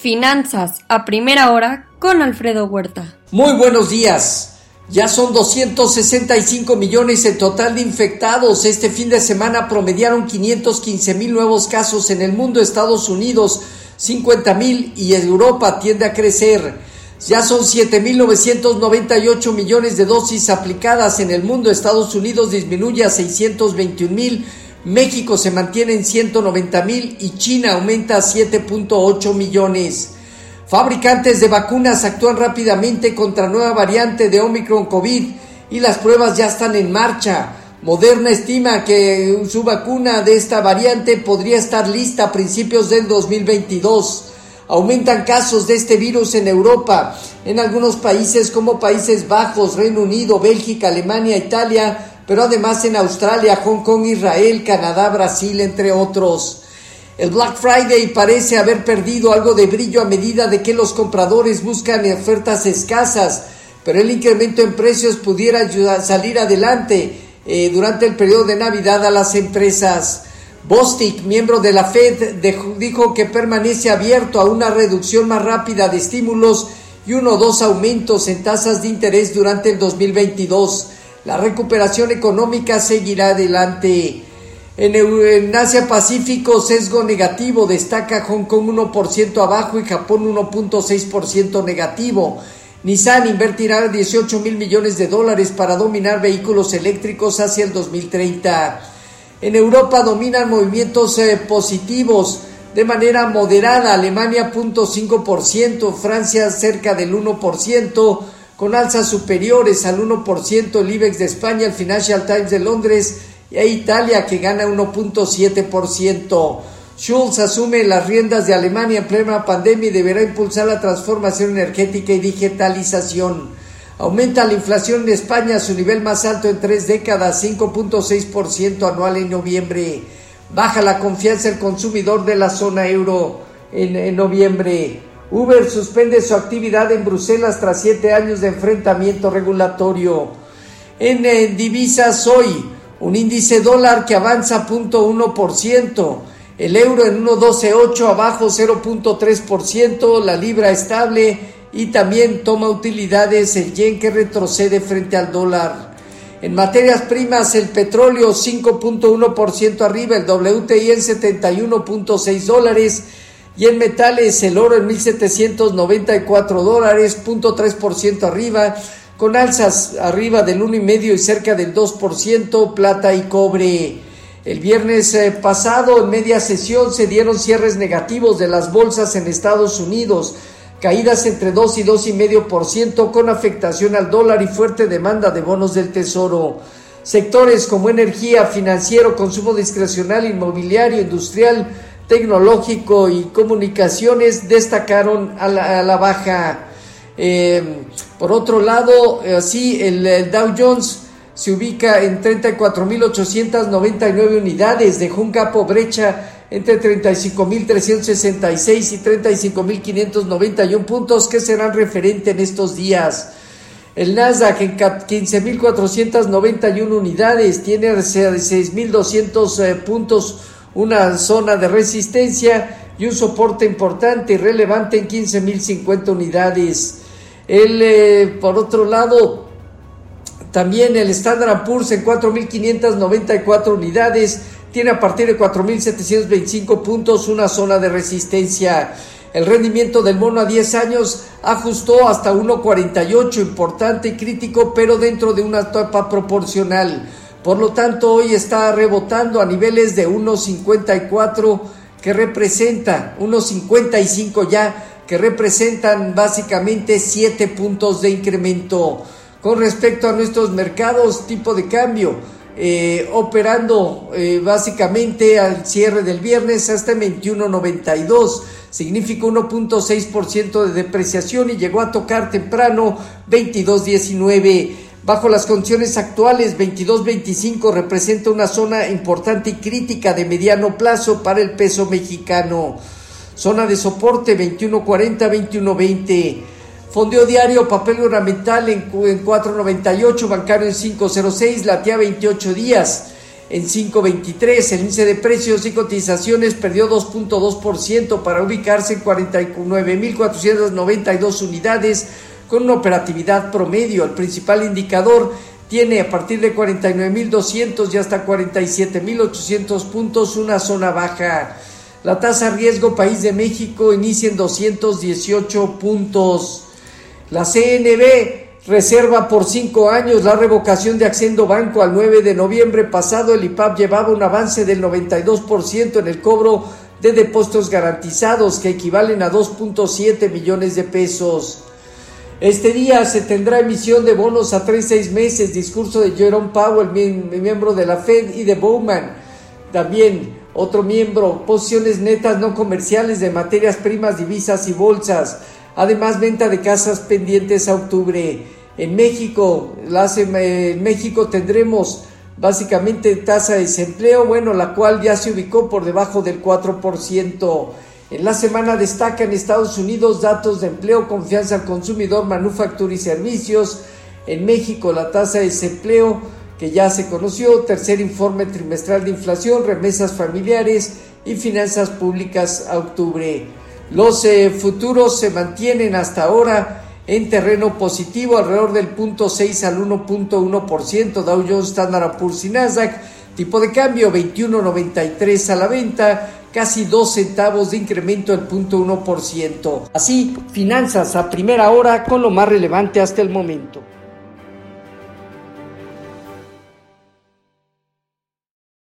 Finanzas a primera hora con Alfredo Huerta. Muy buenos días. Ya son 265 millones el total de infectados. Este fin de semana promediaron 515 mil nuevos casos en el mundo, Estados Unidos 50 mil y Europa tiende a crecer. Ya son 7.998 millones de dosis aplicadas en el mundo. Estados Unidos disminuye a 621 mil México se mantiene en 190 mil y China aumenta a 7.8 millones. Fabricantes de vacunas actúan rápidamente contra nueva variante de Omicron COVID y las pruebas ya están en marcha. Moderna estima que su vacuna de esta variante podría estar lista a principios del 2022. Aumentan casos de este virus en Europa, en algunos países como Países Bajos, Reino Unido, Bélgica, Alemania, Italia, pero además en Australia, Hong Kong, Israel, Canadá, Brasil, entre otros. El Black Friday parece haber perdido algo de brillo a medida de que los compradores buscan ofertas escasas, pero el incremento en precios pudiera ayudar, salir adelante eh, durante el periodo de Navidad a las empresas. Bostic, miembro de la Fed, dijo que permanece abierto a una reducción más rápida de estímulos y uno o dos aumentos en tasas de interés durante el 2022. La recuperación económica seguirá adelante. En, Asia Pacífico, sesgo negativo, destaca Hong Kong 1% abajo y Japón 1.6% negativo. Nissan invertirá 18 mil millones de dólares para dominar vehículos eléctricos hacia el 2030. En Europa dominan movimientos eh, positivos de manera moderada, Alemania 0.5%, Francia cerca del 1%, con alzas superiores al 1% el IBEX de España, el Financial Times de Londres e Italia que gana 1.7%. Schulz asume las riendas de Alemania en plena pandemia y deberá impulsar la transformación energética y digitalización. Aumenta la inflación en España a su nivel más alto en tres décadas, 5.6% anual en noviembre. Baja la confianza del consumidor de la zona euro en, en noviembre. Uber suspende su actividad en Bruselas tras siete años de enfrentamiento regulatorio. En, divisas hoy, un índice dólar que avanza 0.1%, el euro en 1.128 abajo 0.3%, la libra estable y también toma utilidades el yen que retrocede frente al dólar. En materias primas, el petróleo 5.1% arriba, el WTI en 71.6 dólares, y en metales, el oro en 1.794 dólares, 0.3% arriba, con alzas arriba del 1,5% y cerca del 2%, plata y cobre. El viernes eh, pasado, en media sesión, se dieron cierres negativos de las bolsas en Estados Unidos, caídas entre 2 y 2,5% con afectación al dólar y fuerte demanda de bonos del Tesoro. Sectores como energía, financiero, consumo discrecional, inmobiliario, industrial, tecnológico y comunicaciones destacaron a la, baja. Eh, por otro lado, así el, Dow Jones se ubica en 34.899 unidades, dejó un capo brecha entre 35.366 y 35.591 puntos que serán referente en estos días. El Nasdaq en 15.491 unidades tiene 6.200 eh, puntos una zona de resistencia y un soporte importante y relevante en 15.050 unidades. El, eh, por otro lado, también el Standard Poor's en 4.594 unidades tiene a partir de 4.725 puntos una zona de resistencia. El rendimiento del mono a 10 años ajustó hasta 1.48, importante y crítico, pero dentro de una etapa proporcional. Por lo tanto, hoy está rebotando a niveles de 1.54 que representa 1.55 ya, que representan básicamente 7 puntos de incremento. Con respecto a nuestros mercados, tipo de cambio, eh, operando eh, básicamente al cierre del viernes hasta 21.92, significa 1.6% de depreciación y llegó a tocar temprano 22.19. Bajo las condiciones actuales, 22.25 representa una zona importante y crítica de mediano plazo para el peso mexicano. Zona de soporte 21.40, 21.20. Fondeo diario, papel ornamental en, 4.98, bancario en 5.06, latea 28 días. en 5.23. El índice de precios y cotizaciones perdió 2.2% para ubicarse en 49.492 unidades con una operatividad promedio. El principal indicador tiene a partir de 49.200 y hasta 47.800 puntos una zona baja. La tasa riesgo país de México inicia en 218 puntos. La CNB reserva por cinco años la revocación de Accendo Banco al 9 de noviembre pasado. El IPAP llevaba un avance del 92% en el cobro de depósitos garantizados que equivalen a 2.7 millones de pesos. Este día se tendrá emisión de bonos a 36 meses, discurso de Jerome Powell, miembro de la Fed, y de Bowman, también otro miembro, posiciones netas no comerciales de materias primas, divisas y bolsas. Además, venta de casas pendientes a octubre. En México, en México tendremos básicamente tasa de desempleo, bueno, la cual ya se ubicó por debajo del 4%. En la semana destaca en Estados Unidos datos de empleo, confianza al consumidor, manufactura y servicios. En México la tasa de desempleo que ya se conoció, tercer informe trimestral de inflación, remesas familiares y finanzas públicas a octubre. Los eh, futuros se mantienen hasta ahora en terreno positivo, alrededor del 0.6 al 1.1%, Dow Jones, Standard Poor's y Nasdaq, tipo de cambio 21.93 a la venta, casi dos centavos de incremento del 0.1%. Así, finanzas a primera hora con lo más relevante hasta el momento.